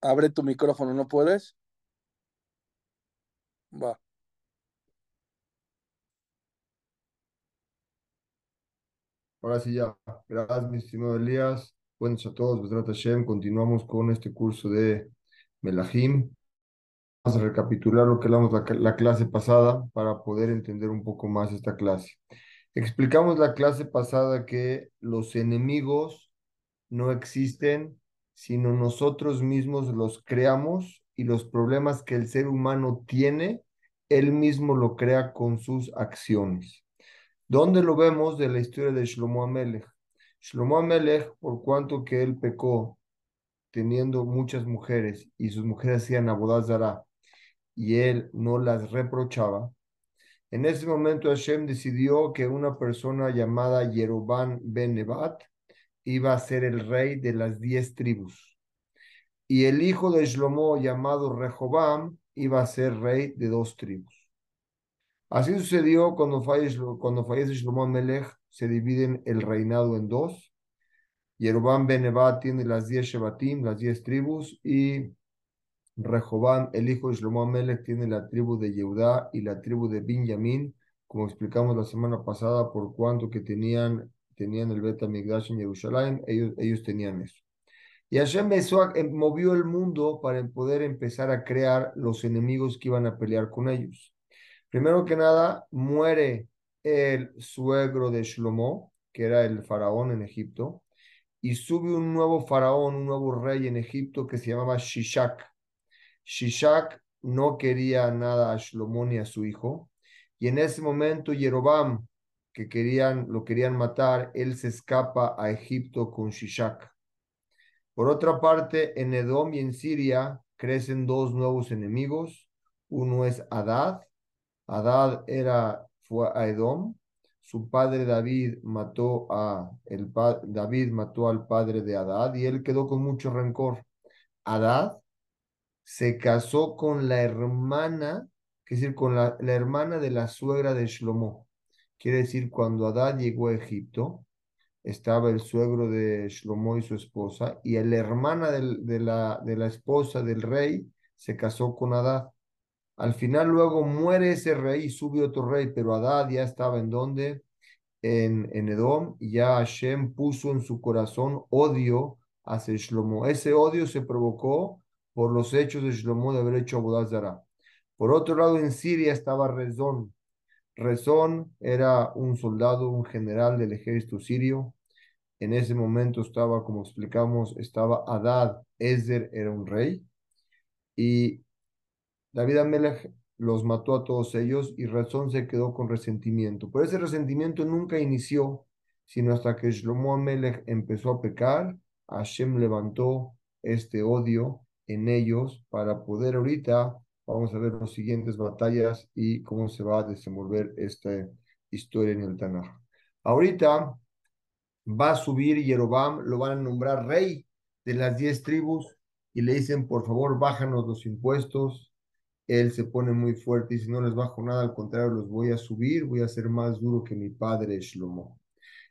Abre tu micrófono, ¿no puedes? Va. Ahora sí ya. Gracias, mi estimado Elías. Buenos a todos. Continuamos con este curso de Melahim. Recapitular lo que hablamos la, la clase pasada para poder entender un poco más esta clase. Explicamos la clase pasada que los enemigos no existen, sino nosotros mismos los creamos y los problemas que el ser humano tiene, él mismo lo crea con sus acciones. ¿Dónde lo vemos de la historia de Shlomo Amelech? Shlomo Amelech, por cuanto que él pecó teniendo muchas mujeres y sus mujeres hacían abodazara y él no las reprochaba, en ese momento Hashem decidió que una persona llamada Yerobán Ben Nebat iba a ser el rey de las diez tribus. Y el hijo de Shlomo llamado Rehobam iba a ser rey de dos tribus. Así sucedió cuando fallece, cuando fallece Shlomo Melech, se dividen el reinado en dos. Yerobam Ben Nebat tiene las diez Shebatim, las diez tribus, y Rehobam, el hijo de Shlomo Melech, tiene la tribu de Yehudá y la tribu de Binyamin, como explicamos la semana pasada, por cuanto que tenían, tenían el Bet Migdash en Jerusalén, ellos, ellos tenían eso. Y Hashem movió el mundo para poder empezar a crear los enemigos que iban a pelear con ellos. Primero que nada, muere el suegro de Shlomo, que era el faraón en Egipto, y sube un nuevo faraón, un nuevo rey en Egipto que se llamaba Shishak. Shishak no quería nada a Shlomo ni a su hijo, y en ese momento Yerobam, que querían, lo querían matar, él se escapa a Egipto con Shishak. Por otra parte, en Edom y en Siria crecen dos nuevos enemigos. Uno es Adad. Adad era, fue a Edom. Su padre David mató a el David mató al padre de Adad y él quedó con mucho rencor. Adad se casó con la hermana, es decir, con la, la hermana de la suegra de Shlomo. Quiere decir, cuando Adad llegó a Egipto, estaba el suegro de Shlomo y su esposa, y la hermana de, la, de la esposa del rey se casó con Adad. Al final luego muere ese rey y sube otro rey, pero Adad ya estaba en donde? En, en Edom, y ya Hashem puso en su corazón odio hacia Shlomo. Ese odio se provocó por los hechos de Shlomo de haber hecho Abodazara. Por otro lado, en Siria estaba Rezón. Rezón era un soldado, un general del ejército sirio. En ese momento estaba, como explicamos, estaba Adad, Ezer era un rey. Y David Amelech los mató a todos ellos y Rezón se quedó con resentimiento. Pero ese resentimiento nunca inició, sino hasta que Shlomo Amelech empezó a pecar, Hashem levantó este odio en ellos para poder ahorita, vamos a ver las siguientes batallas y cómo se va a desenvolver esta historia en el Tanaj. Ahorita va a subir Yerobam, lo van a nombrar rey de las diez tribus y le dicen, por favor, bájanos los impuestos. Él se pone muy fuerte y si no les bajo nada, al contrario, los voy a subir, voy a ser más duro que mi padre Shlomo.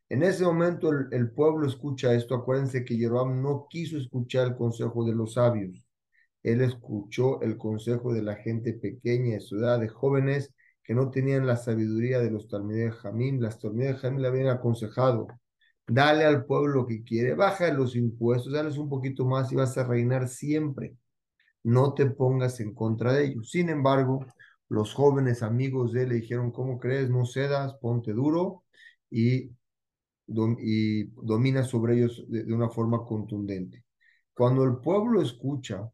En ese momento el, el pueblo escucha esto. Acuérdense que Yerobam no quiso escuchar el consejo de los sabios él escuchó el consejo de la gente pequeña de su de jóvenes que no tenían la sabiduría de los Talmidei Jamín. Las Talmidei Jamín le habían aconsejado, dale al pueblo lo que quiere, baja los impuestos, dale un poquito más y vas a reinar siempre. No te pongas en contra de ellos. Sin embargo, los jóvenes amigos de él le dijeron, ¿cómo crees? No cedas, ponte duro y, domina sobre ellos de, de una forma contundente. Cuando el pueblo escucha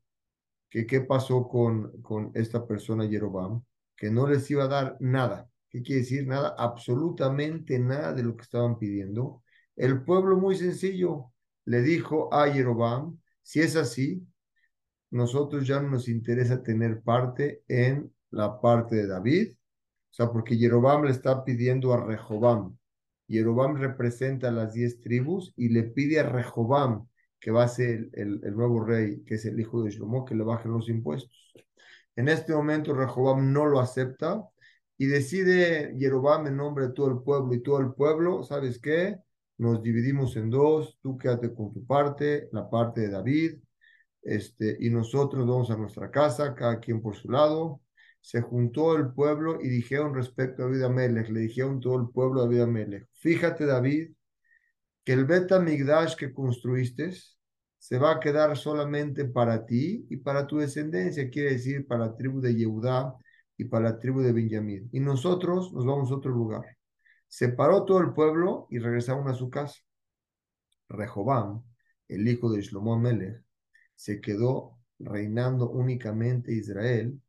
que qué pasó con, con esta persona Yerobam, que no les iba a dar nada. ¿Qué quiere decir? Nada, absolutamente nada de lo que estaban pidiendo. El pueblo muy sencillo le dijo a Yerobam, si es así, nosotros ya no nos interesa tener parte en la parte de David, o sea, porque Yerobam le está pidiendo a Rehobam. Yerobam representa las diez tribus y le pide a Rehobam, que va a ser el, nuevo rey, que es el hijo de Shlomo, que le bajen los impuestos. En este momento Rehobam no lo acepta y decide Jeroboam en nombre de todo el pueblo y todo el pueblo, ¿sabes qué? Nos dividimos en dos, tú quédate con tu parte, la parte de David, este, y nosotros vamos a nuestra casa, cada quien por su lado. Se juntó el pueblo y dijeron respecto a David Amelech, le dijeron todo el pueblo a David Amelech, fíjate David, que el Beta Migdash que construiste se va a quedar solamente para ti y para tu descendencia, quiere decir para la tribu de Yehudá y para la tribu de Benjamín. Y nosotros nos vamos a otro lugar. Separó todo el pueblo y regresaron a su casa. Rehobam, el hijo de Shlomo Melech, se quedó reinando únicamente Israel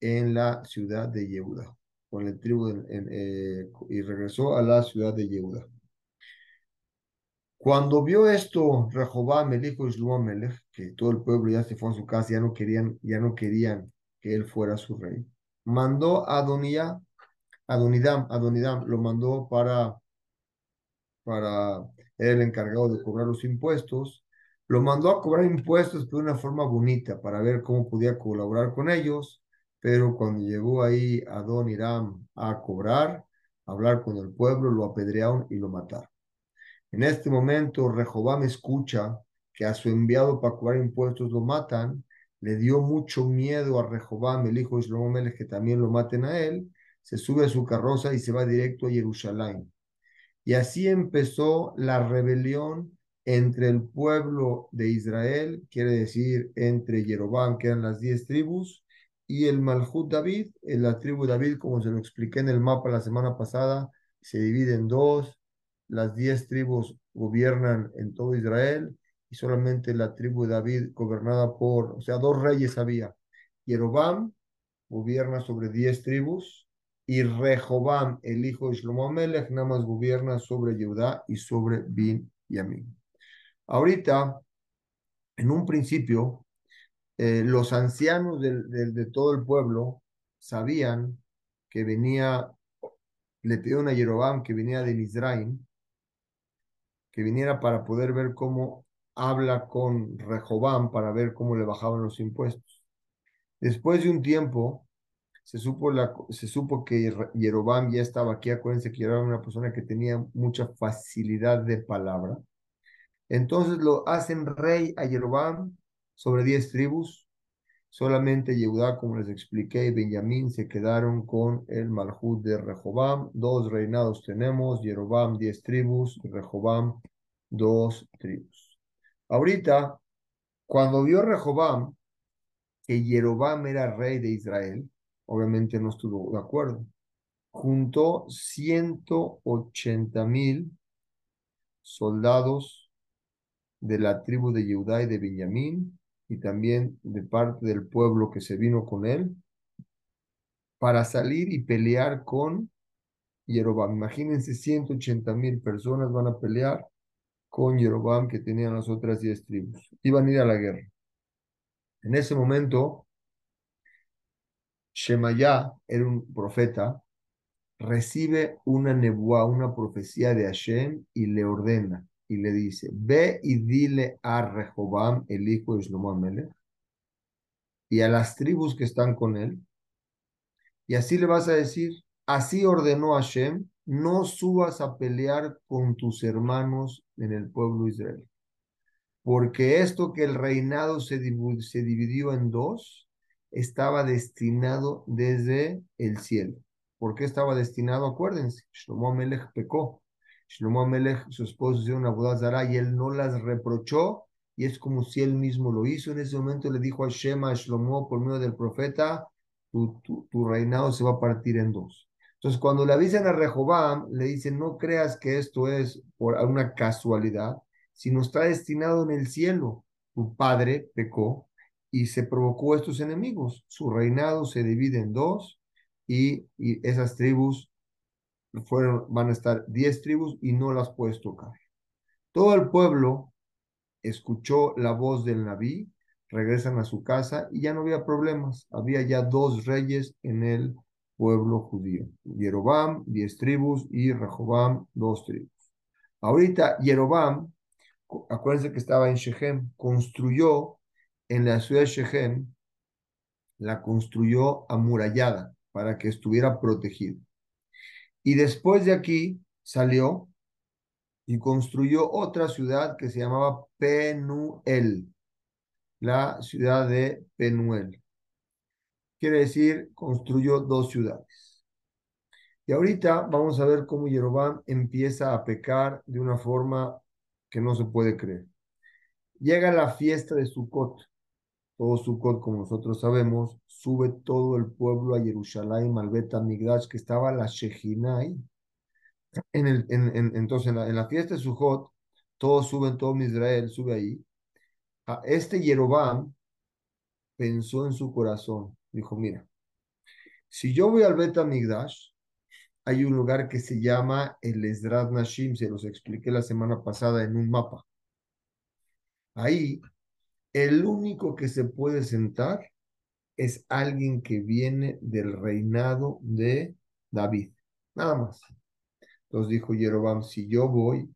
en la ciudad de Yehuda, con el tribu eh, y regresó a la ciudad de Yehuda. Cuando vio esto Rehobam, el hijo de que todo el pueblo ya se fue a su casa, ya no querían, ya no querían que él fuera su rey, mandó a Adonía, Adonidam, Adonidam, lo mandó para, para el encargado de cobrar los impuestos, lo mandó a cobrar impuestos de una forma bonita para ver cómo podía colaborar con ellos, pero cuando llegó ahí Adoniram a cobrar, a hablar con el pueblo, lo apedrearon y lo mataron. En este momento, Rehobam escucha que a su enviado para cobrar impuestos lo matan, le dio mucho miedo a Rehobam, el hijo de Shlomo Melech, que también lo maten a él, se sube a su carroza y se va directo a Jerusalén. Y así empezó la rebelión entre el pueblo de Israel, quiere decir entre Jeroboam, que eran las diez tribus, y el Malhut David, en la tribu David, como se lo expliqué en el mapa la semana pasada, se divide en dos, las diez tribus gobiernan en todo Israel y solamente la tribu de David gobernada por, o sea, dos reyes había. Jeroboam gobierna sobre diez tribus y Rehobam, el hijo de Shlomo Melech, nada más gobierna sobre Judá y sobre Bin Yamin. Ahorita, en un principio, eh, los ancianos de, todo el pueblo sabían que venía, le pidieron a Jeroboam que viniera de Misraim, que viniera para poder ver cómo habla con Rehobam, para ver cómo le bajaban los impuestos. Después de un tiempo, se supo, la, se supo que Jeroboam ya estaba aquí. Acuérdense que era una persona que tenía mucha facilidad de palabra. Entonces lo hacen rey a Jeroboam sobre diez tribus. Solamente Yehudá, como les expliqué, y Benjamín se quedaron con el Malhut de Rehobam. Dos reinados tenemos, Jeroboam diez tribus, Rehobam dos tribus. Ahorita, cuando vio Rehobam que Jeroboam era rey de Israel, obviamente no estuvo de acuerdo. Juntó 180 mil soldados de la tribu de Judá y de Benjamín y también de parte del pueblo que se vino con él para salir y pelear con Jeroboam. Imagínense, 180 mil personas van a pelear con Jeroboam que tenían las otras 10 tribus. Iban a ir a la guerra. En ese momento, Shemaya era un profeta, recibe una nebuá, una profecía de Hashem y le ordena y le dice, ve y dile a Rehobam, el hijo de Shlomo Amelech, y a las tribus que están con él, y así le vas a decir, así ordenó Hashem, no subas a pelear con tus hermanos en el pueblo de Israel. Porque esto que el reinado se, se dividió en dos, estaba destinado desde el cielo. ¿Por qué estaba destinado? Acuérdense, Shlomo Amelech pecó Shlomo Amelech, su esposo, hizo una boda y él no las reprochó, y es como si él mismo lo hizo. En ese momento le dijo a Shema, a Shlomo, por medio del profeta, tu, tu, reinado se va a partir en dos. Entonces, cuando le avisan a Rehobam, le dicen, no creas que esto es por una casualidad, sino está destinado en el cielo. Tu padre pecó y se provocó estos enemigos. Su reinado se divide en dos y, y esas tribus fueron, van a estar diez tribus y no las puedes tocar. Todo el pueblo escuchó la voz del Naví, regresan a su casa y ya no había problemas. Había ya dos reyes en el pueblo judío. Yerobam, diez tribus, y Rehobam, dos tribus. Ahorita Yerobam, acuérdense que estaba en Shechem, construyó en la ciudad de Shechem, la construyó amurallada para que estuviera protegido. Y después de aquí salió y construyó otra ciudad que se llamaba Penuel, la ciudad de Penuel. Quiere decir, construyó dos ciudades. Y ahorita vamos a ver cómo Jeroboam empieza a pecar de una forma que no se puede creer. Llega la fiesta de Sukkot. Todo Sukkot, como nosotros sabemos, sube todo el pueblo a Jerusalén, al Bet que estaba la Shejina. En el, en, entonces, en la, fiesta de Sukkot, todos suben, todo Israel sube ahí. A este Jeroboam pensó en su corazón, dijo, mira, si yo voy al Bet Migdash, hay un lugar que se llama el Esdrat Nashim, se los expliqué la semana pasada en un mapa. Ahí, el único que se puede sentar es alguien que viene del reinado de David, nada más. Entonces dijo Jeroboam, si yo voy,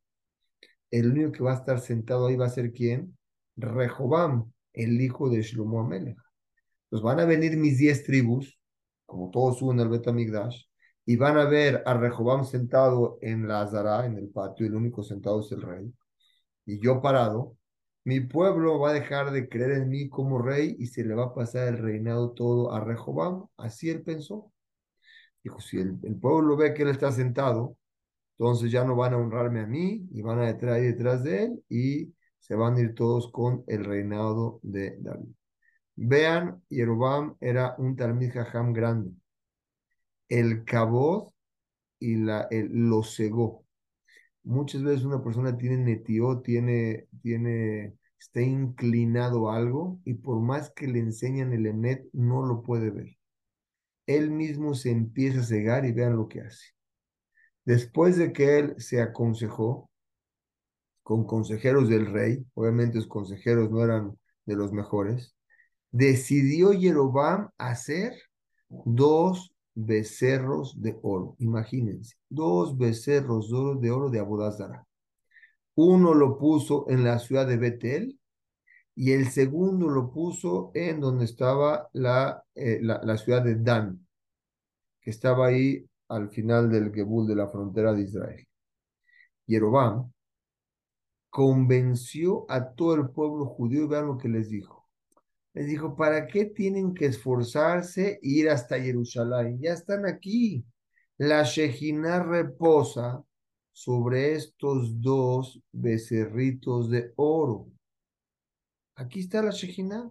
el único que va a estar sentado ahí va a ser quién? Rehobam, el hijo de Shlomo Amelech. Entonces van a venir mis diez tribus, como todos suben al Betamigdash, y van a ver a Rehobam sentado en la Azara, en el patio, el único sentado es el rey, y yo parado, mi pueblo va a dejar de creer en mí como rey y se le va a pasar el reinado todo a Rehobam. Así él pensó. Dijo, si el, pueblo ve que él está sentado, entonces ya no van a honrarme a mí y van a detrás ahí detrás de él y se van a ir todos con el reinado de David. Vean, Yerobam era un Talmid Jajam grande el caboz y la, el, lo cegó. Muchas veces una persona tiene netió, tiene, tiene, está inclinado a algo y por más que le enseñan el emet, no lo puede ver. Él mismo se empieza a cegar y vean lo que hace. Después de que él se aconsejó con consejeros del rey, obviamente los consejeros no eran de los mejores, decidió Yerobam hacer dos becerros de oro. Imagínense, dos becerros de oro de, oro de Abodazara. Uno lo puso en la ciudad de Betel y el segundo lo puso en donde estaba la, eh, la, ciudad de Dan, que estaba ahí al final del Gebul de la frontera de Israel. Yerobam convenció a todo el pueblo judío vean lo que les dijo les dijo, ¿para qué tienen que esforzarse e ir hasta Jerusalén? Ya están aquí. La Shejina reposa sobre estos dos becerritos de oro. Aquí está la Shejina.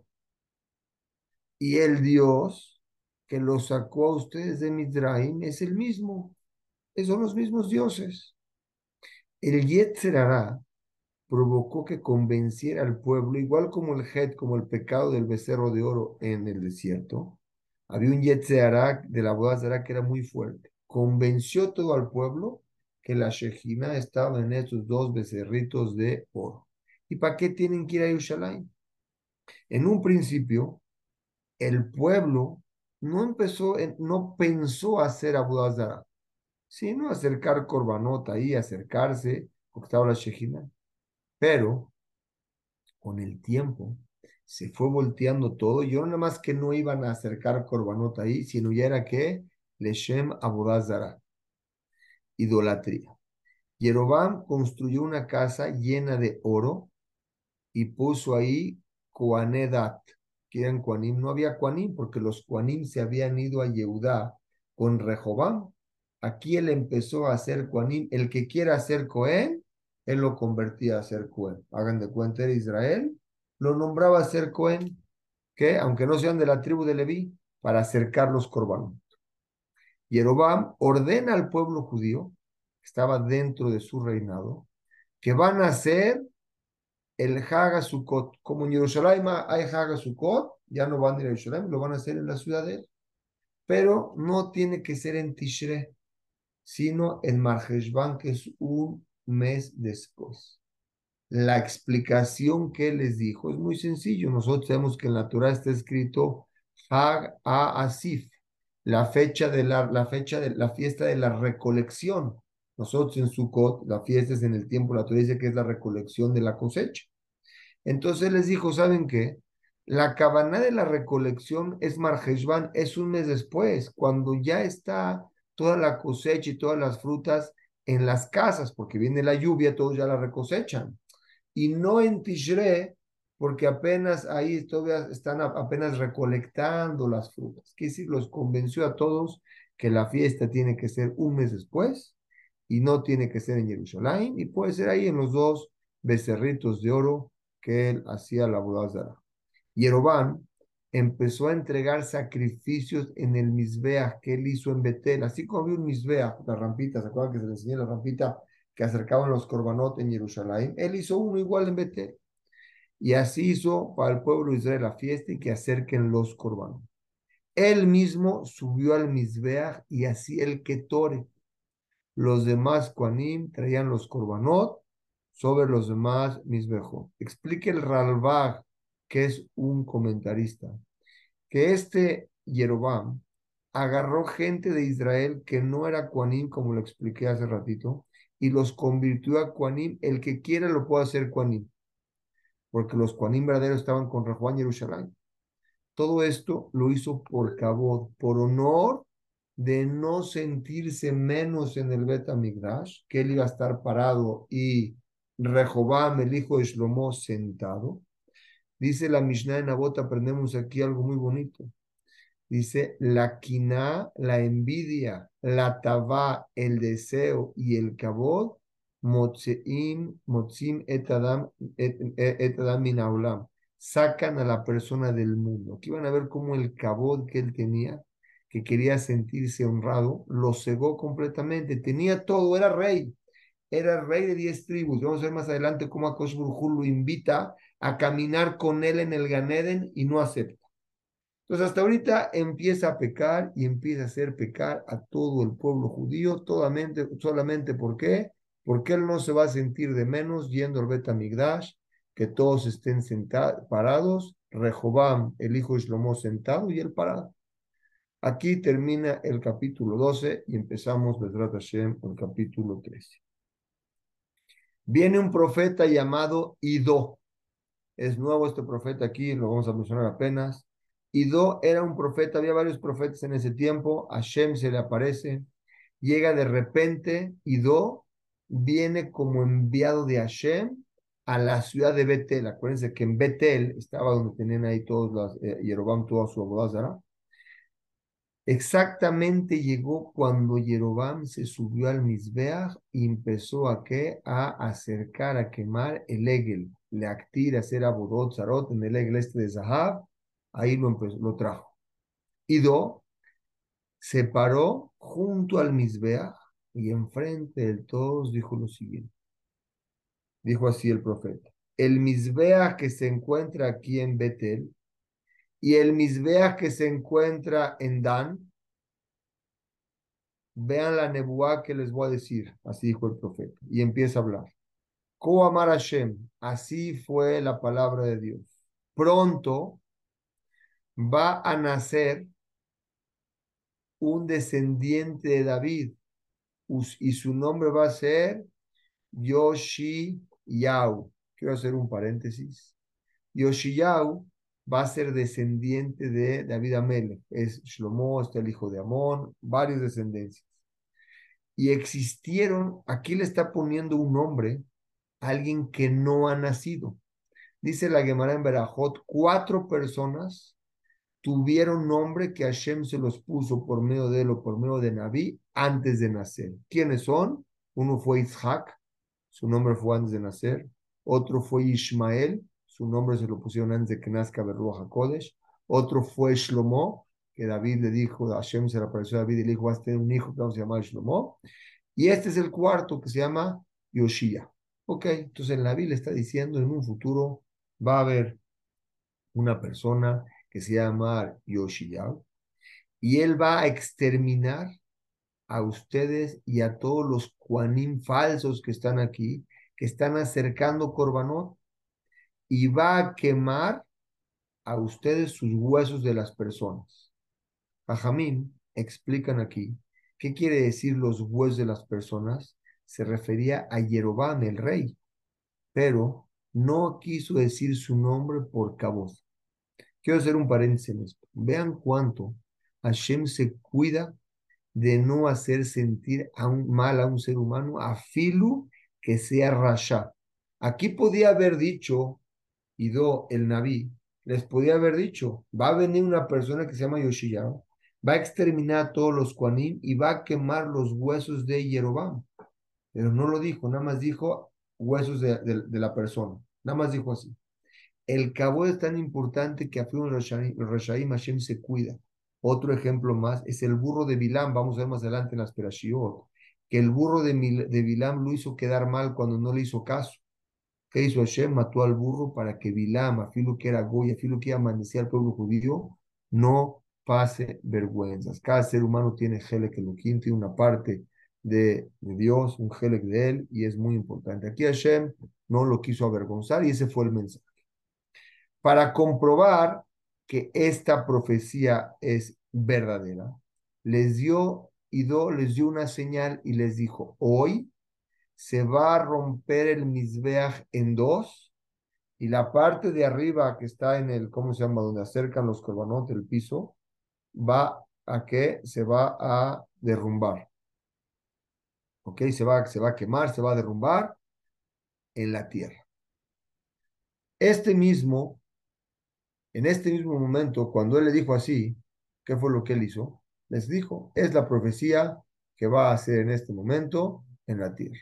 Y el Dios que los sacó a ustedes de Midraim es el mismo. Son los mismos dioses. El Yetzerará provocó que convenciera al pueblo, igual como el Het, como el pecado del becerro de oro en el desierto. Había un Yetzearak de la boda que era muy fuerte. Convenció todo al pueblo que la Shejina estaba en estos dos becerritos de oro. ¿Y para qué tienen que ir a Yerushalayim? En un principio, el pueblo no empezó, no pensó hacer Abudazara, sino acercar Corbanota ahí, acercarse, porque estaba la Shejina. Pero con el tiempo se fue volteando todo. Yo nada más que no iban a acercar Corbanot ahí, sino ya era que Leshem Abodazara, idolatría. Yerobam construyó una casa llena de oro y puso ahí Koanedat, que eran Kuanim. No había Kuanim porque los Kuanim se habían ido a Yehudá con Rehobam. Aquí él empezó a hacer Kuanim. El que quiera hacer Cohen, él lo convertía a ser Cohen. Hagan de cuenta, era Israel, lo nombraba a ser Cohen, que aunque no sean de la tribu de Leví, para acercar los corbanos. Yerobam ordena al pueblo judío, que estaba dentro de su reinado, que van a hacer el Haga Sukkot. Como en Jerusalén hay Haga Sukkot, ya no van a ir a Jerusalén, lo van a hacer en la ciudad de él. Pero no tiene que ser en Tishre, sino en Marjeshban, que es un mes después. La explicación que les dijo es muy sencillo. Nosotros sabemos que en la Torah está escrito Hag a Asif, la fecha de la, la fecha de la fiesta de la recolección. Nosotros en Sukkot, la fiesta es en el tiempo, la Torah dice que es la recolección de la cosecha. Entonces les dijo, ¿saben qué? La cabana de la recolección es Marjeshvan, es un mes después, cuando ya está toda la cosecha y todas las frutas en las casas, porque viene la lluvia, todos ya la recosechan. Y no en Tishre, porque apenas ahí todavía están apenas recolectando las frutas. Que decir, los convenció a todos que la fiesta tiene que ser un mes después y no tiene que ser en Jerusalén y puede ser ahí en los dos becerritos de oro que él hacía la boda Yerobán empezó a entregar sacrificios en el Misbeach que él hizo en Betel, así como había un Misbeach, la rampita, ¿se acuerdan que se le enseñó la rampita que acercaban los corbanot en Jerusalén? Él hizo uno igual en Betel. Y así hizo para el pueblo de Israel la fiesta y que acerquen los corbanos. Él mismo subió al Misbeach y así el Ketore. Los demás Kuanim traían los corbanot sobre los demás Misbejot. Explique el Ralbag, que es un comentarista, que este Yerobam agarró gente de Israel que no era Kuanim, como lo expliqué hace ratito, y los convirtió a Kuanim. El que quiera lo puede hacer Kuanim porque los Juanín verdaderos estaban con Rajuán Jerusalén. Todo esto lo hizo por cabot, por honor de no sentirse menos en el Bet Migdash, que él iba a estar parado y Rehobam, el hijo de Shlomo, sentado. Dice la Mishnah en Abot, aprendemos aquí algo muy bonito. Dice, la quina, la envidia, la tabá, el deseo y el cabot Motzim, etadam, etadam minaulam. Sacan a la persona del mundo. Aquí van a ver cómo el cabot que él tenía, que quería sentirse honrado, lo cegó completamente. Tenía todo, era rey. Era rey de diez tribus. Vamos a ver más adelante cómo Akosh lo invita a caminar con él en el Ganeden y no acepta. Entonces hasta ahorita empieza a pecar y empieza a hacer pecar a todo el pueblo judío, solamente, solamente ¿por qué? porque él no se va a sentir de menos yendo al Betamigdash, que todos estén sentados, parados, Rehobam, el hijo de Shlomo, sentado y él parado. Aquí termina el capítulo 12 y empezamos, Bedrat Hashem, el capítulo 13. Viene un profeta llamado Ido. Es nuevo este profeta aquí, lo vamos a mencionar apenas. Ido era un profeta, había varios profetas en ese tiempo. Hashem se le aparece. Llega de repente Ido viene como enviado de Hashem a la ciudad de Betel. Acuérdense que en Betel estaba donde tenían ahí todos los, eh, Yerobam, toda su abodazara. Exactamente llegó cuando Yerobam se subió al Misbeach y empezó a qué? A acercar, a quemar el Egel, le actir, a hacer abodot, zarot en Egel este de Zahab, ahí lo, empezó, lo trajo. Ido se paró junto al Misbeach y enfrente de todos dijo lo siguiente. Dijo así el profeta. El Misbea que se encuentra aquí en Betel y el Misbea que se encuentra en Dan, vean la nebuá que les voy a decir. Así dijo el profeta. Y empieza a hablar. Koamar Hashem, así fue la palabra de Dios. Pronto va a nacer un descendiente de David y su nombre va a ser Yoshi Yau. Quiero hacer un paréntesis. Yoshi Yau va a ser descendiente de David Amele. Es Shlomo, está el hijo de Amón, varios descendencias. Y existieron, aquí le está poniendo un nombre alguien que no ha nacido. Dice la Gemara en Berajot, cuatro personas tuvieron nombre que Hashem se los puso por medio de él o por medio de Naví antes de nacer. ¿Quiénes son? Uno fue Isaac, su nombre fue antes de nacer. Otro fue Ismael, su nombre se lo pusieron antes de que nazca Berruach HaKodesh. Otro fue Shlomo, que David le dijo, Hashem se le apareció a David y le dijo, vas a tener un hijo que vamos a llamar Shlomo. Y este es el cuarto que se llama Yoshia. Ok, entonces el Naví le está diciendo en un futuro va a haber una persona que se llama Yoshiyao, y él va a exterminar a ustedes y a todos los Juanim falsos que están aquí, que están acercando Corbanot, y va a quemar a ustedes sus huesos de las personas. Jajamín explican aquí qué quiere decir los huesos de las personas. Se refería a Yerobán, el rey, pero no quiso decir su nombre por cabos Quiero hacer un paréntesis en esto. Vean cuánto Hashem se cuida de no hacer sentir a un, mal a un ser humano, a filu que sea rasha. Aquí podía haber dicho, Ido, el Naví, les podía haber dicho, va a venir una persona que se llama Yoshiyahu, va a exterminar a todos los Kuanim y va a quemar los huesos de Yerobam. Pero no lo dijo, nada más dijo huesos de, la persona. Nada más dijo así. El cabo es tan importante que a un Rashaim Hashem se cuida. Otro ejemplo más es el burro de Bilam, vamos a ver más adelante en las Perashiot, que el burro de, de Bilam lo hizo quedar mal cuando no le hizo caso. ¿Qué hizo Hashem? Mató al burro para que Bilam, a filo que era Goya, a filo que amanecía al pueblo judío, no pase vergüenzas. Cada ser humano tiene Helek Elohim, tiene una parte de, Dios, un Helek de él, y es muy importante. Aquí Hashem no lo quiso avergonzar y ese fue el mensaje. Para comprobar que esta profecía es verdadera, les dio, Ido les dio una señal y les dijo, hoy se va a romper el Mizbeach en dos y la parte de arriba que está en el, ¿cómo se llama? Donde acercan los corbanotes, el piso, va a que se va a derrumbar. ¿Ok? Se va, se va a quemar, se va a derrumbar en la tierra. Este mismo en este mismo momento, cuando él le dijo así, ¿qué fue lo que él hizo? Les dijo, es la profecía que va a hacer en este momento en la tierra.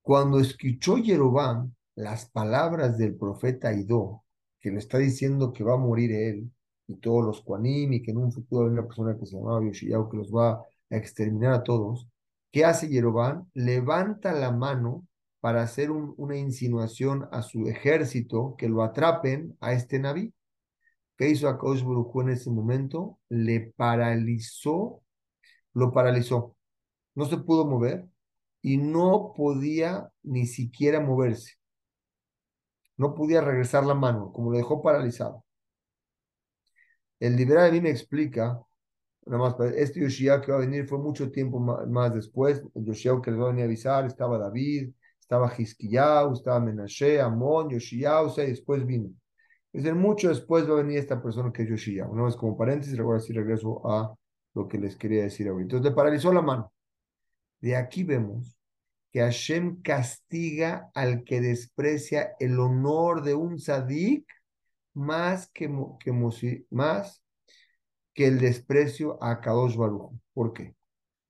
Cuando escuchó Jeroboam las palabras del profeta Ido, que le está diciendo que va a morir él y todos los Kuanim y que en un futuro hay una persona que se llamaba Yoshiyahu que los va a exterminar a todos, ¿qué hace Jeroboam? Levanta la mano para hacer una insinuación a su ejército que lo atrapen a este naví. ¿Qué hizo Akadosh Baruj en ese momento? Le paralizó, lo paralizó. No se pudo mover y no podía ni siquiera moverse. No podía regresar la mano, como lo dejó paralizado. El liberal de mí me explica, nada más, este Yoshia que va a venir fue mucho tiempo más, después, el Yoshia que les va a venir a avisar, estaba David, estaba Hiskiyahu, estaba Menashe, Amón, Yoshiyahu, y después vino. Es mucho después va a venir esta persona que es Yoshiyahu. Una vez como paréntesis, ahora sí regreso a lo que les quería decir ahorita. Entonces le paralizó la mano. De aquí vemos que Hashem castiga al que desprecia el honor de un sadik más que, que, más que el desprecio a Kadosh Baruch. ¿Por qué?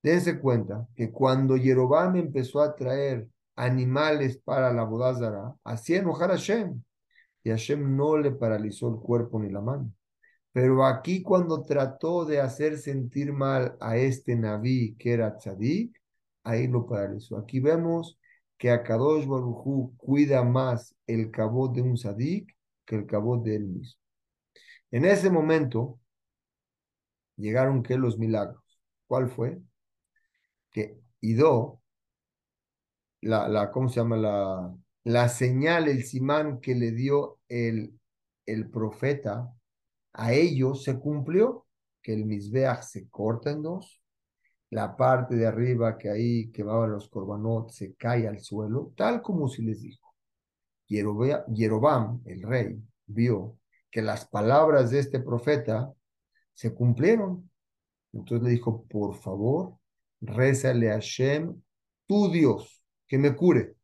Dense cuenta que cuando Yerobam empezó a traer animales para la bodázara, hacía enojar a Hashem. Y Hashem no le paralizó el cuerpo ni la mano. Pero aquí cuando trató de hacer sentir mal a este Naví que era tzadik, ahí lo paralizó. Aquí vemos que Akadosh Barujú cuida más el cabot de un tzadik que el cabot de él mismo. En ese momento llegaron que los milagros. ¿Cuál fue? Que Ido la, la, ¿cómo se llama? La, la señal, el simán que le dio el, el profeta, a ellos se cumplió, que el misbeach se corta en dos, la parte de arriba que ahí quemaban los corbanot se cae al suelo, tal como si les dijo. Yerobam, el rey, vio que las palabras de este profeta se cumplieron. Entonces le dijo, por favor, rézale a Hashem, tu Dios, que me cure.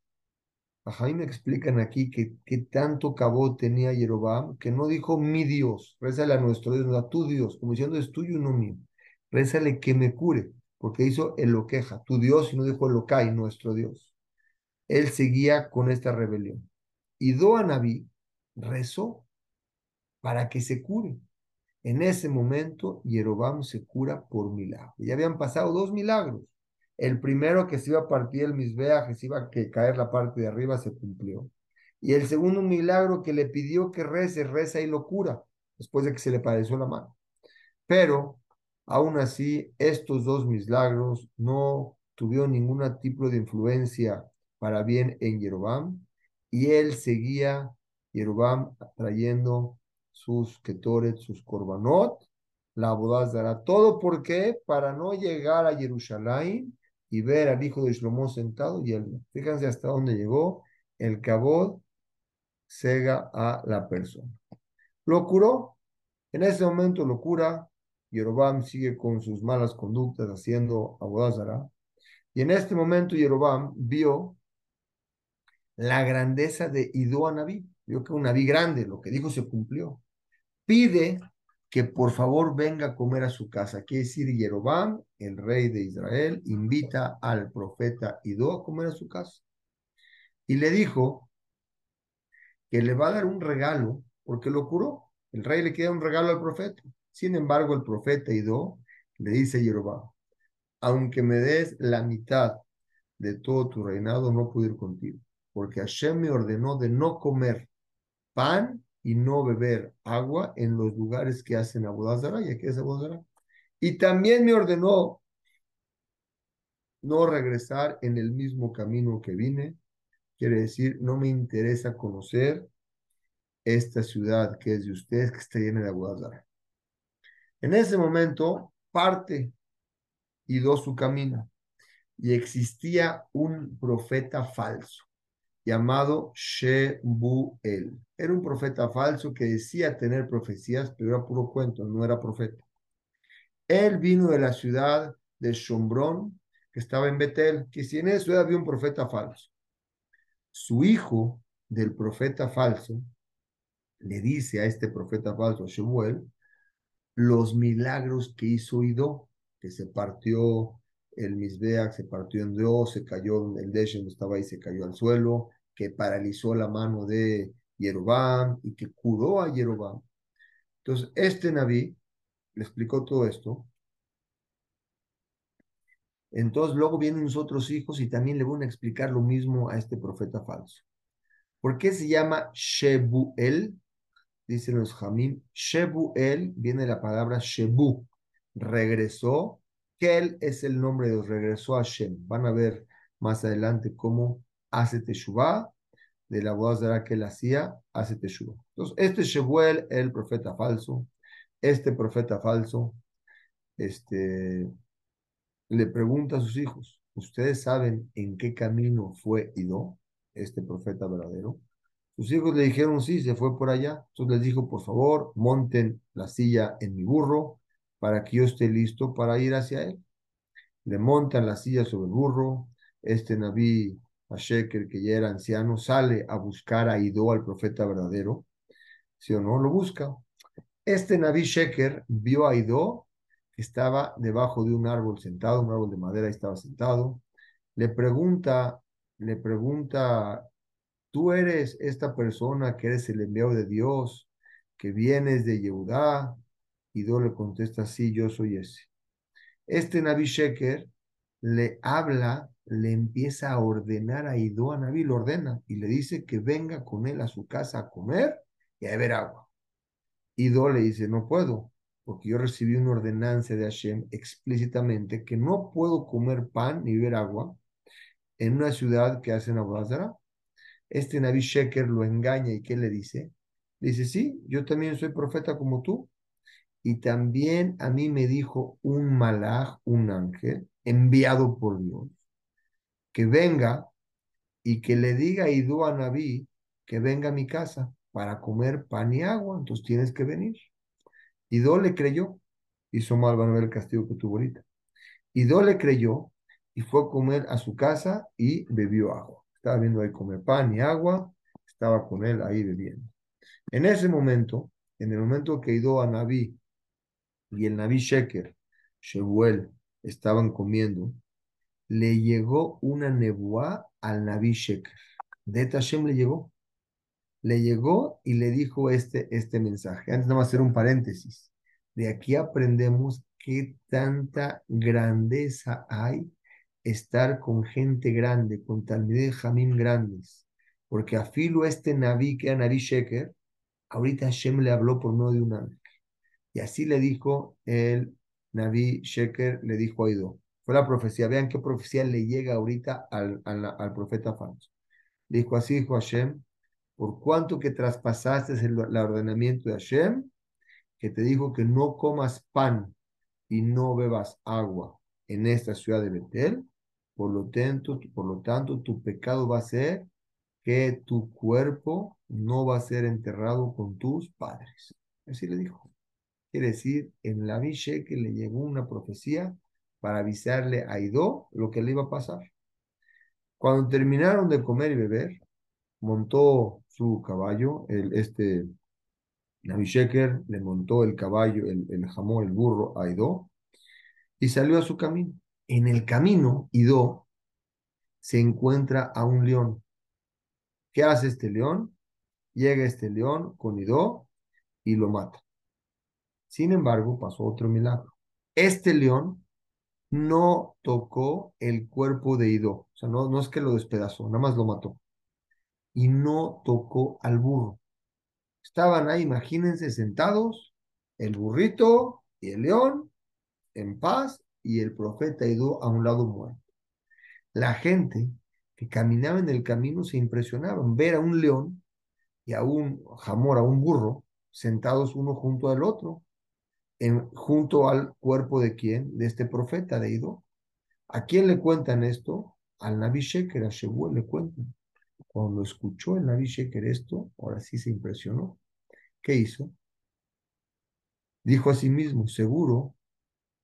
A me explican aquí que, tanto cabot tenía Yerobam, que no dijo mi Dios, rézale a nuestro Dios, a tu Dios, como diciendo es tuyo y no mío. Rézale que me cure, porque hizo el lo queja, tu Dios, y no dijo el nuestro Dios. Él seguía con esta rebelión. Y Doanaví rezó para que se cure. En ese momento, Yerobam se cura por milagro. Ya habían pasado dos milagros. El primero que se iba a partir el misbea, que se iba a caer la parte de arriba, se cumplió. Y el segundo milagro que le pidió que rece, reza y lo cura, después de que se le padeció la mano. Pero, aún así, estos dos milagros no tuvieron ningún tipo de influencia para bien en Yerobam, y él seguía, Yerobam, trayendo sus ketoret, sus korbanot, la dará todo porque para no llegar a Jerusalén y ver al hijo de Shlomo sentado y él. Fíjense hasta dónde llegó el cabot cega a la persona. Lo curó. En ese momento lo cura. Yerobam sigue con sus malas conductas haciendo abodazara. Y en este momento Yerobam vio la grandeza de Ido Naví. Vio que un Naví grande, lo que dijo se cumplió. Pide que por favor venga a comer a su casa. Quiere decir, Yerobam, el rey de Israel, invita al profeta Ido a comer a su casa. Y le dijo que le va a dar un regalo porque lo curó. El rey le queda un regalo al profeta. Sin embargo, el profeta Ido le dice a Yerobam, aunque me des la mitad de todo tu reinado, no puedo ir contigo, porque Hashem me ordenó de no comer pan y no beber agua en los lugares que hacen Abodazara, y aquí es Abodazara. Y también me ordenó no regresar en el mismo camino que vine, quiere decir, no me interesa conocer esta ciudad que es de ustedes, que está llena de Abodazara. En ese momento parte y do su camino. Y existía un profeta falso llamado Shebuel. Era un profeta falso que decía tener profecías, pero era puro cuento, no era profeta. Él vino de la ciudad de Shombrón, que estaba en Betel, que si en ciudad había un profeta falso. Su hijo del profeta falso le dice a este profeta falso, Shebuel, los milagros que hizo Ido, que se partió el Misbeach, se partió en dos, se cayó el Deshem, estaba ahí, se cayó al suelo, que paralizó la mano de Yerobam y que curó a Yerobam. Entonces, este Naví le explicó todo esto. Entonces, luego vienen sus otros hijos y también le van a explicar lo mismo a este profeta falso. ¿Por qué se llama Shebuel? Dicen los Jamim. Shebuel viene de la palabra Shebu, regresó. Kel es el nombre de Dios, regresó a Shem. Van a ver más adelante cómo hace Teshuvah, de la voz que él hacía, hace Teshuvah. Entonces, este Shebuel, el profeta falso, este profeta falso, este, le pregunta a sus hijos, ¿ustedes saben en qué camino fue Ido, este profeta verdadero? Sus hijos le dijeron, sí, se fue por allá. Entonces les dijo, por favor, monten la silla en mi burro para que yo esté listo para ir hacia él. Le montan la silla sobre el burro. Este Naví Sheker, que ya era anciano, sale a buscar a Ido, al profeta verdadero. ¿Sí o no? Lo busca. Este Naví Sheker vio a Ido, que estaba debajo de un árbol sentado, un árbol de madera, estaba sentado. Le pregunta, le pregunta, tú eres esta persona que eres el enviado de Dios, que vienes de Yehudá. Ido le contesta, sí, yo soy ese. Este Naví Sheker le habla le empieza a ordenar a Ido a Naví, lo ordena y le dice que venga con él a su casa a comer y a beber agua. Ido le dice, no puedo, porque yo recibí una ordenanza de Hashem explícitamente que no puedo comer pan ni beber agua en una ciudad que hacen Abodazara. Este Naví Sheker lo engaña y ¿qué le dice? Dice, sí, yo también soy profeta como tú. Y también a mí me dijo un malaj, un ángel, enviado por Dios, que venga y que le diga a Idu a Naví que venga a mi casa para comer pan y agua, entonces tienes que venir. Ido le creyó, hizo mal, van a ver el castigo que tuvo ahorita. Ido le creyó y fue a comer a su casa y bebió agua. Estaba viendo ahí comer pan y agua, estaba con él ahí bebiendo. En ese momento, en el momento que Ido a Naví y el Naví Sheker, Shebuel, estaban comiendo, le llegó una nebuá al Naví Sheker. De Tashem le llegó. Le llegó y le dijo este, este mensaje. Antes vamos a hacer un paréntesis. De aquí aprendemos qué tanta grandeza hay estar con gente grande, con de Jamín grandes. Porque a Filo este Naví, que era Naví Sheker, ahorita Hashem le habló por medio de un ángel. Y así le dijo el Naví Sheker, le dijo a Ido. Fue la profecía. Vean qué profecía le llega ahorita al, al, profeta falso. Dijo así, dijo Hashem, por cuanto que traspasaste el, ordenamiento de Hashem, que te dijo que no comas pan y no bebas agua en esta ciudad de Betel, por lo tanto, por lo tanto tu pecado va a ser que tu cuerpo no va a ser enterrado con tus padres. Así le dijo. Quiere decir, en la que le llegó una profecía para avisarle a Ido lo que le iba a pasar. Cuando terminaron de comer y beber, montó su caballo, el, este Sheker le montó el caballo, el, el jamón, el burro a Ido y salió a su camino. En el camino, Ido se encuentra a un león. ¿Qué hace este león? Llega este león con Ido y lo mata. Sin embargo, pasó otro milagro. Este león no tocó el cuerpo de Ido. O sea, no, no es que lo despedazó, nada más lo mató. Y no tocó al burro. Estaban ahí, imagínense, sentados, el burrito y el león en paz y el profeta Ido a un lado muerto. La gente que caminaba en el camino se impresionaban ver a un león y a un jamor, a un burro, sentados uno junto al otro, junto al cuerpo de quién? De este profeta de Ido. ¿A quién le cuentan esto? Al Nabi Sheker, a Shebuel le cuentan. Cuando escuchó el Nabi Sheker esto, ahora sí se impresionó. ¿Qué hizo? Dijo a sí mismo, seguro,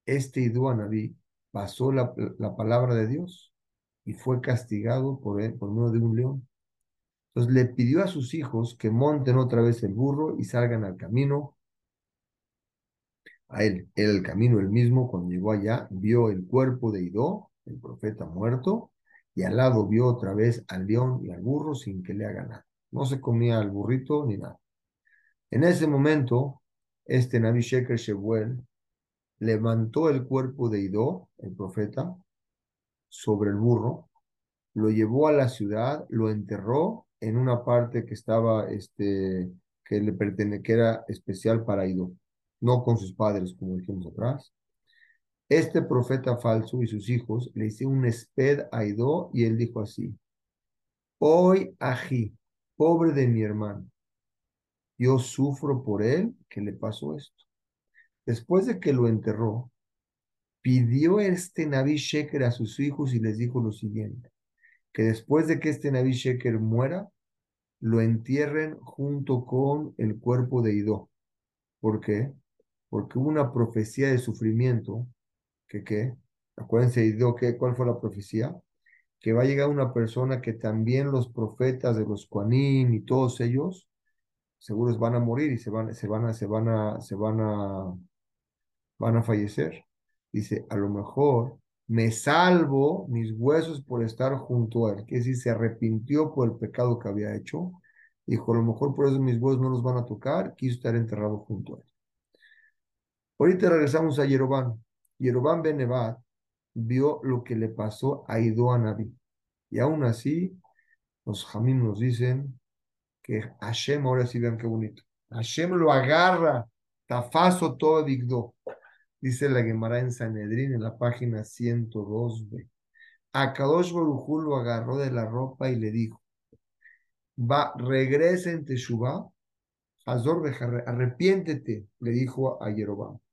este Ido a pasó la, la, palabra de Dios y fue castigado por, por medio de un león. Entonces le pidió a sus hijos que monten otra vez el burro y salgan al camino a él. El camino el mismo. Cuando llegó allá, vio el cuerpo de Idó, el profeta muerto, y al lado vio otra vez al león y al burro sin que le haga nada. No se comía al burrito ni nada. En ese momento, este Nabi Sheker Shebuel levantó el cuerpo de Idó, el profeta, sobre el burro, lo llevó a la ciudad, lo enterró en una parte que estaba, este, que le pertenecía, que era especial para Idó no con sus padres, como dijimos atrás. Este profeta falso y sus hijos le hicieron un esped a Ido y él dijo así, hoy ají, pobre de mi hermano, yo sufro por él que le pasó esto. Después de que lo enterró, pidió este Naví Sheker a sus hijos y les dijo lo siguiente, que después de que este Naví Sheker muera, lo entierren junto con el cuerpo de Ido. ¿Por qué? Porque hubo una profecía de sufrimiento, que qué, acuérdense, ¿qué? ¿cuál fue la profecía? Que va a llegar una persona que también los profetas de los Kuanim y todos ellos, seguros van a morir y se van, se van a, se van a, se van a, van a fallecer. Dice, a lo mejor me salvo mis huesos por estar junto a él, que si se arrepintió por el pecado que había hecho, dijo, a lo mejor por eso mis huesos no los van a tocar, quiso estar enterrado junto a él. Ahorita regresamos a Yerobán. Yerobán Benevat vio lo que le pasó a Ido Nabi. Y aún así, los Jamim nos dicen que Hashem, ahora sí vean qué bonito, Hashem lo agarra, tafazo todo digdo. Dice la Gemara en Sanedrín en la página 102b. A Kadosh Barujú lo agarró de la ropa y le dijo, va, regresa en Teshuvah, arrepiéntete, le dijo a Yerobán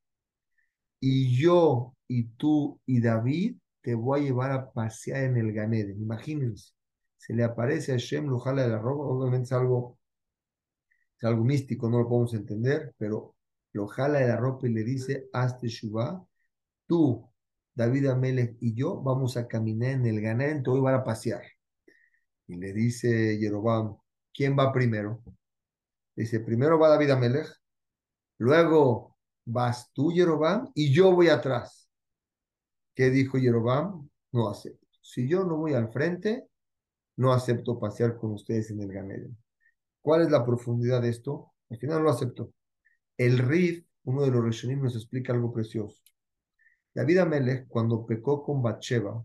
y yo y tú y David te voy a llevar a pasear en el Ganeden. Imagínense, se le aparece a Shem, lo jala de la ropa, obviamente es algo, es algo místico, no lo podemos entender, pero lo jala de la ropa y le dice, hazte Shubá, tú, David Amelech y yo vamos a caminar en el Ganeden, te voy a llevar a pasear. Y le dice Yerobam, ¿quién va primero? Dice, primero va David Amelech, luego vas tú, Yerobam, y yo voy atrás. ¿Qué dijo Yerobam? No acepto. Si yo no voy al frente, no acepto pasear con ustedes en el Ganeden. ¿Cuál es la profundidad de esto? Al final lo aceptó. El Rif, uno de los Rishonim, nos explica algo precioso. David Amelech, cuando pecó con Bathsheba,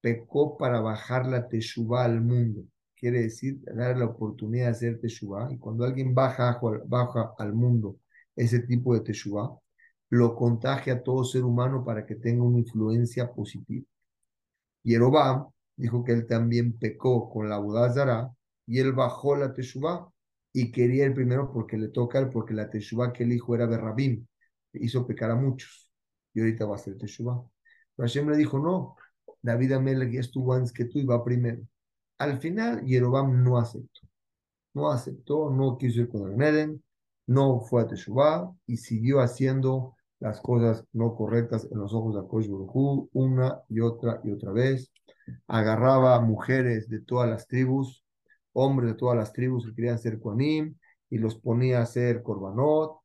pecó para bajar la teshuva al mundo. Quiere decir, dar la oportunidad de hacer teshuva. Y cuando alguien baja, baja al mundo ese tipo de teshuva, lo contagia a todo ser humano para que tenga una influencia positiva. Yerobam dijo que él también pecó con la Budazara y él bajó la teshuva y quería el primero porque le toca porque la teshuva que el hijo era de Rabim, hizo pecar a muchos y ahorita va a ser teshuva. Pero Hashem le dijo, no, David Amelech ya estuvo antes que tú y va primero. Al final, Yerobam no aceptó. No aceptó, no quiso ir con el Neden, no fue a Teshuvah y siguió haciendo las cosas no correctas en los ojos de Akosh Baruj una y otra y otra vez. Agarraba mujeres de todas las tribus, hombres de todas las tribus que querían ser Koanim, y los ponía a hacer Korbanot.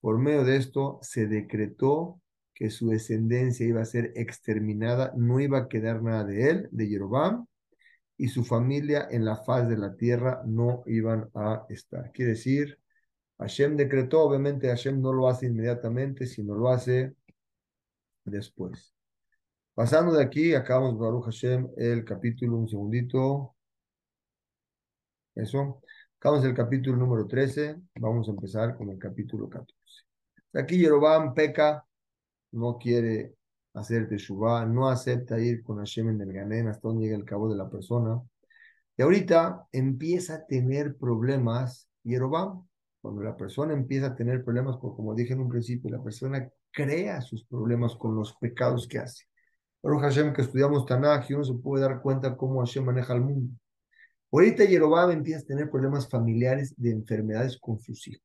Por medio de esto se decretó que su descendencia iba a ser exterminada, no iba a quedar nada de él, de Yerobam, y su familia en la faz de la tierra no iban a estar. Quiere decir, Hashem decretó, obviamente Hashem no lo hace inmediatamente, sino lo hace después. Pasando de aquí, acabamos Baruch Hashem el capítulo, un segundito. Eso. Acabamos el capítulo número 13. Vamos a empezar con el capítulo 14. Aquí Yerobam peca, no quiere hacer teshuvah, no acepta ir con Hashem en el Ganén hasta donde llega el cabo de la persona. Y ahorita empieza a tener problemas Yerobam. Cuando la persona empieza a tener problemas, pues, como dije en un principio, la persona crea sus problemas con los pecados que hace. Baruch Hashem, que estudiamos Tanaj, uno se puede dar cuenta cómo Hashem maneja el mundo. Ahorita Yerobam empieza a tener problemas familiares de enfermedades con sus hijos.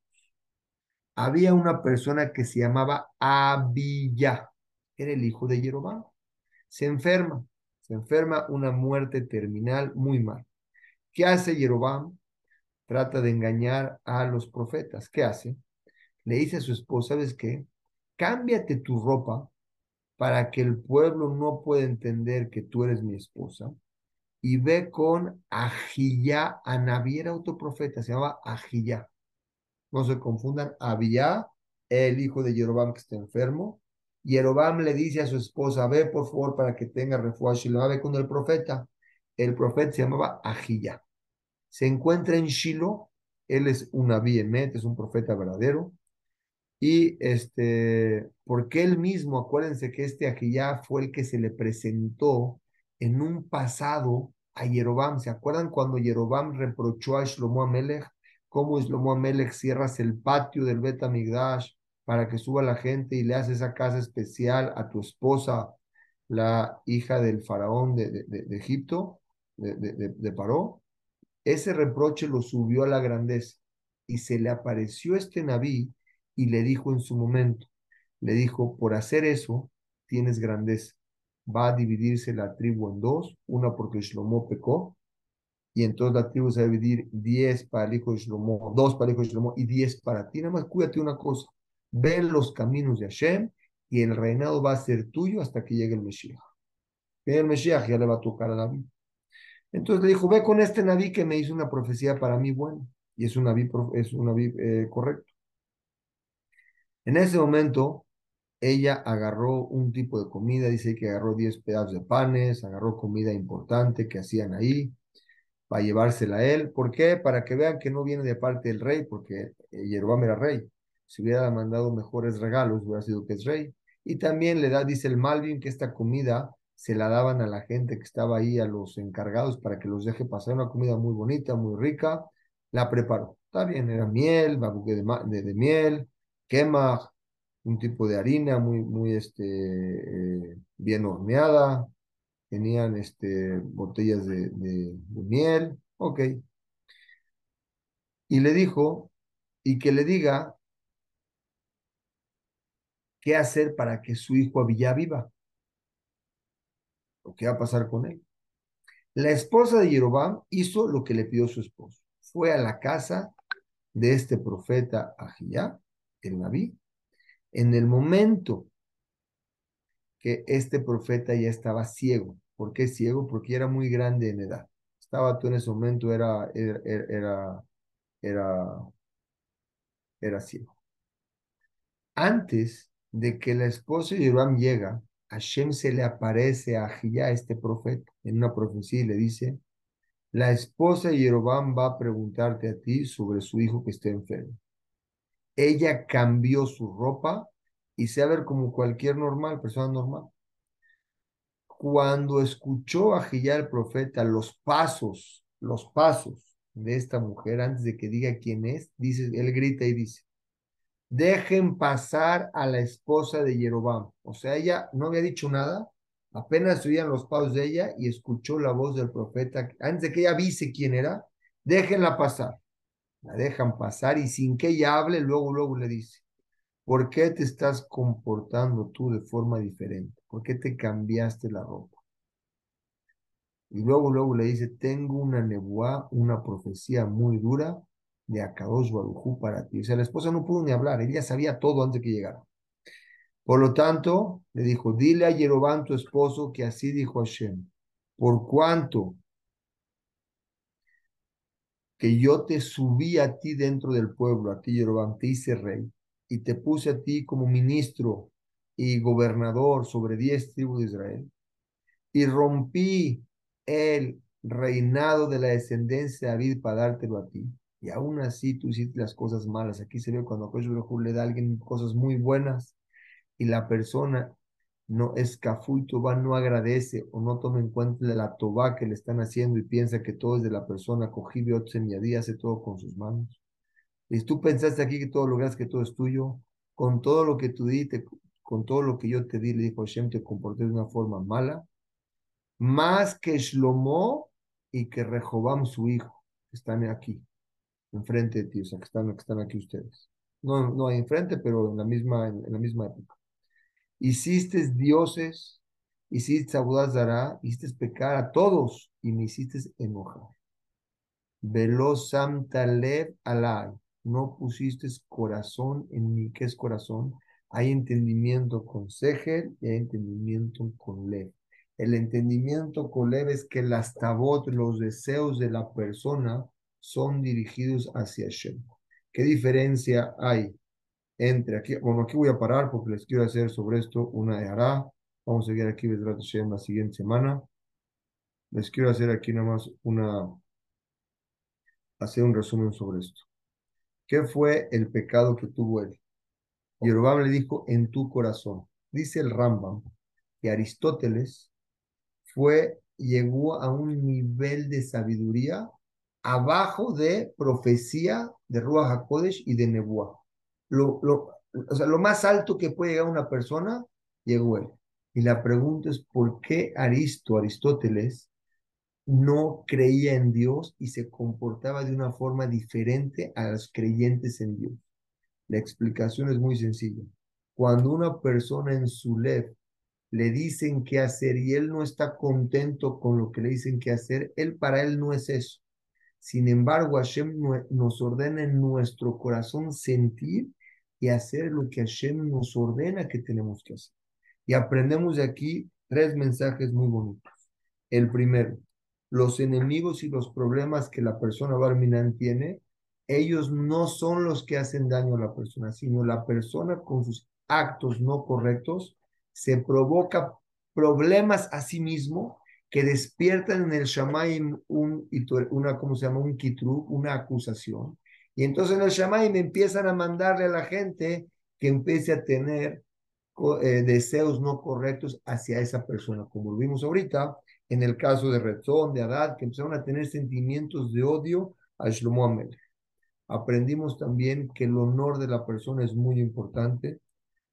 Había una persona que se llamaba Abiyah, era el hijo de Yerobam. Se enferma, se enferma una muerte terminal muy mal. ¿Qué hace Yerobam? Trata de engañar a los profetas. ¿Qué hace? Le dice a su esposa, ¿sabes qué? Cámbiate tu ropa para que el pueblo no pueda entender que tú eres mi esposa. Y ve con Ajiyá, Anabí era otro profeta, se llamaba Ajiyá. No se confundan, Abiyá, el hijo de Yerobam que está enfermo. Yerobam le dice a su esposa, ve por favor para que tenga refugio. Y lo ve con el profeta. El profeta se llamaba Ajiyá. Se encuentra en Shiloh. Él es un Abí Emet, es un profeta verdadero. Y este, porque él mismo, acuérdense que este Ajiyá fue el que se le presentó en un pasado a Yerobam. ¿Se acuerdan cuando Yerobam reprochó a Shlomo Amelech? ¿Cómo Shlomo Amelech cierras el patio del Bet Amigdash para que suba la gente y le haces esa casa especial a tu esposa, la hija del faraón de, de, de, de Egipto, de, Paró? Ese reproche lo subió a la grandeza y se le apareció este Naví y le dijo en su momento, le dijo, por hacer eso tienes grandeza. Va a dividirse la tribu en dos, una porque Shlomo pecó, y entonces la tribu se va a dividir diez para el hijo de Shlomo, dos para el hijo de Shlomo y diez para ti. Nada más cuídate una cosa, ven los caminos de Hashem y el reinado va a ser tuyo hasta que llegue el Mesías. El Mesías ya le va a tocar a David. Entonces le dijo, ve con este Naví que me hizo una profecía para mí buena. Y es un Naví, es un eh, correcto. En ese momento, ella agarró un tipo de comida, dice que agarró 10 pedazos de panes, agarró comida importante que hacían ahí, para llevársela a él. ¿Por qué? Para que vean que no viene de parte del rey, porque Yerobam era rey. Si hubiera mandado mejores regalos, hubiera sido que es rey. Y también le da, dice el Malvin, que esta comida se la daban a la gente que estaba ahí, a los encargados, para que los deje pasar. Una comida muy bonita, muy rica. La preparó. Está bien, era miel, babuque de, de, miel, quema, un tipo de harina muy, muy este, eh, bien horneada, tenían este, botellas de, miel, ok. Y le dijo, y que le diga qué hacer para que su hijo Abiyá viva, o qué va a pasar con él. La esposa de Yerobam hizo lo que le pidió su esposo. Fue a la casa de este profeta Ajiyá, el Naví, en el momento que este profeta ya estaba ciego. ¿Por qué ciego? Porque era muy grande en edad. Estaba tú en ese momento, era, era, era, era, era ciego. Antes de que la esposa de Yerobam llega, Hashem se le aparece a Ajiyá, este profeta, en una profecía y le dice, la esposa de Yerobam va a preguntarte a ti sobre su hijo que esté enfermo ella cambió su ropa y se va a ver como cualquier normal, persona normal. Cuando escuchó a Gilá el profeta los pasos, los pasos de esta mujer, antes de que diga quién es, dice, él grita y dice, dejen pasar a la esposa de Yerobam. O sea, ella no había dicho nada, apenas oían los pasos de ella y escuchó la voz del profeta, antes de que ella avise quién era, déjenla pasar. La dejan pasar y sin que ella hable, luego, luego le dice, ¿por qué te estás comportando tú de forma diferente? ¿Por qué te cambiaste la ropa? Y luego, luego le dice, tengo una nebuá, una profecía muy dura de Akadosh para ti. O sea, la esposa no pudo ni hablar, ella sabía todo antes que llegara. Por lo tanto, le dijo, dile a Yerobán, tu esposo, que así dijo Hashem, por cuanto que yo te subí a ti dentro del pueblo, a ti Yerobán, te hice rey, y te puse a ti como ministro y gobernador sobre diez tribus de Israel, y rompí el reinado de la descendencia de David para dártelo a ti. Y aún así tú hiciste las cosas malas. Aquí se ve cuando Akash le da a alguien cosas muy buenas y la persona no es y toba, no agradece o no toma en cuenta la toba que le están haciendo y piensa que todo es de la persona, cogí y hace todo con sus manos. Y tú pensaste aquí que todo logras que todo es tuyo, con todo lo que tú di, con todo lo que yo te di, le dijo Hashem, te comporté de una forma mala, más que Shlomo y que Rehobam su hijo, que están aquí, enfrente de ti, o sea, que están, que están aquí ustedes. No, no hay enfrente, pero en la misma, en la misma época hiciste dioses, hiciste abudazara, hiciste pecar a todos y me hiciste enojar. Velo samtalev alay, no pusiste corazón en mí. ¿Qué es corazón? Hay entendimiento con Segel y hay entendimiento con Lev. El entendimiento con Lev es que las tabot, los deseos de la persona, son dirigidos hacia Shem. ¿Qué diferencia hay entre aquí, bueno, aquí voy a parar porque les quiero hacer sobre esto una de hará. Vamos a seguir aquí en la siguiente semana. Les quiero hacer aquí nada más una, hacer un resumen sobre esto. ¿Qué fue el pecado que tuvo él? Yerobam le dijo, en tu corazón. Dice el Rambam que Aristóteles fue, llegó a un nivel de sabiduría abajo de profecía de Ruach HaKodesh y de Nebuah lo, o sea, lo más alto que puede llegar una persona, llegó él. Y la pregunta es, ¿por qué Aristo, Aristóteles, no creía en Dios y se comportaba de una forma diferente a los creyentes en Dios? La explicación es muy sencilla. Cuando una persona en su lev le dicen qué hacer y él no está contento con lo que le dicen qué hacer, él para él no es eso. Sin embargo, Hashem nos ordena en nuestro corazón sentir y hacer lo que Hashem nos ordena que tenemos que hacer. Y aprendemos de aquí tres mensajes muy bonitos. El primero, los enemigos y los problemas que la persona Barminan tiene, ellos no son los que hacen daño a la persona, sino la persona con sus actos no correctos se provoca problemas a sí mismo que despiertan en el Shamaim un, una, ¿cómo se llama? Un kitru, una acusación, y entonces en el Shammai me empiezan a mandarle a la gente que empiece a tener eh, deseos no correctos hacia esa persona, como lo vimos ahorita en el caso de Rezón, de Adad, que empezaron a tener sentimientos de odio a Shlomo Amelech. Aprendimos también que el honor de la persona es muy importante.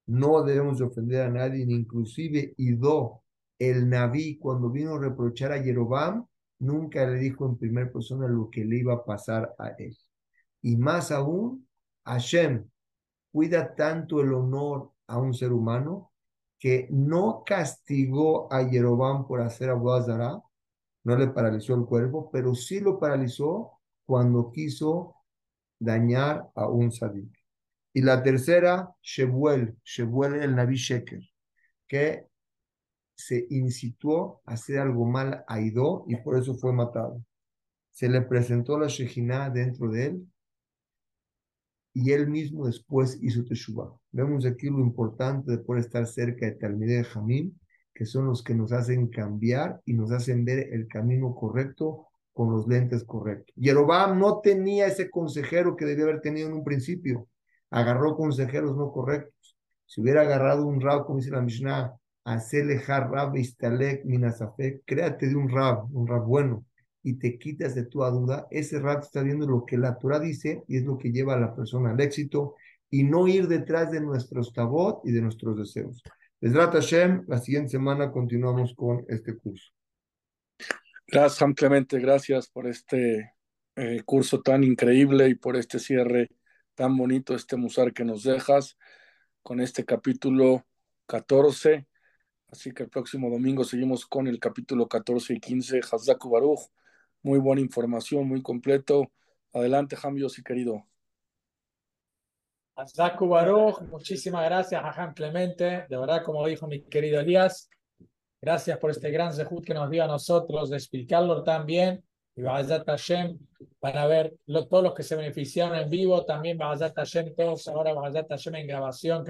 No debemos ofender a nadie, inclusive Ido, el Naví, cuando vino a reprochar a Yerobam, nunca le dijo en primera persona lo que le iba a pasar a él. Y más aún, Hashem cuida tanto el honor a un ser humano que no castigó a Yerobam por hacer Abodazara, no le paralizó el cuerpo, pero sí lo paralizó cuando quiso dañar a un sadik. Y la tercera, Shebuel, Shebuel el Nabi Sheker, que se incitó a hacer algo mal a Ido y por eso fue matado. Se le presentó la Shejina dentro de él y él mismo después hizo Teshuvah. Vemos aquí lo importante de poder estar cerca de Talmideh Jamín, que son los que nos hacen cambiar y nos hacen ver el camino correcto con los lentes correctos. Yerobam no tenía ese consejero que debía haber tenido en un principio. Agarró consejeros no correctos. Si hubiera agarrado un rab, como dice la Mishnah, hacerle rab istalek minasafek, créate de un rab, un rab bueno y te quitas de tu duda, ese rato está viendo lo que la Torah dice y es lo que lleva a la persona al éxito y no ir detrás de nuestros tabot y de nuestros deseos. Desrat Hashem, la siguiente semana continuamos con este curso. Gracias, Clemente, gracias por este eh, curso tan increíble y por este cierre tan bonito, este musar que nos dejas con este capítulo 14. Así que el próximo domingo seguimos con el capítulo 14 y 15, Hazaku Baruch. Muy buena información, muy completo. Adelante, Jambios y querido. Hazaku Baruch, muchísimas gracias, Jajam Clemente. De verdad, como dijo mi querido Elías, gracias por este gran zehut que nos dio a nosotros de explicarlo tan bien. Y Ba'azat Hashem, para ver lo, todos los que se beneficiaron en vivo, también Ba'azat Hashem, todos ahora Ba'azat Hashem en grabación, que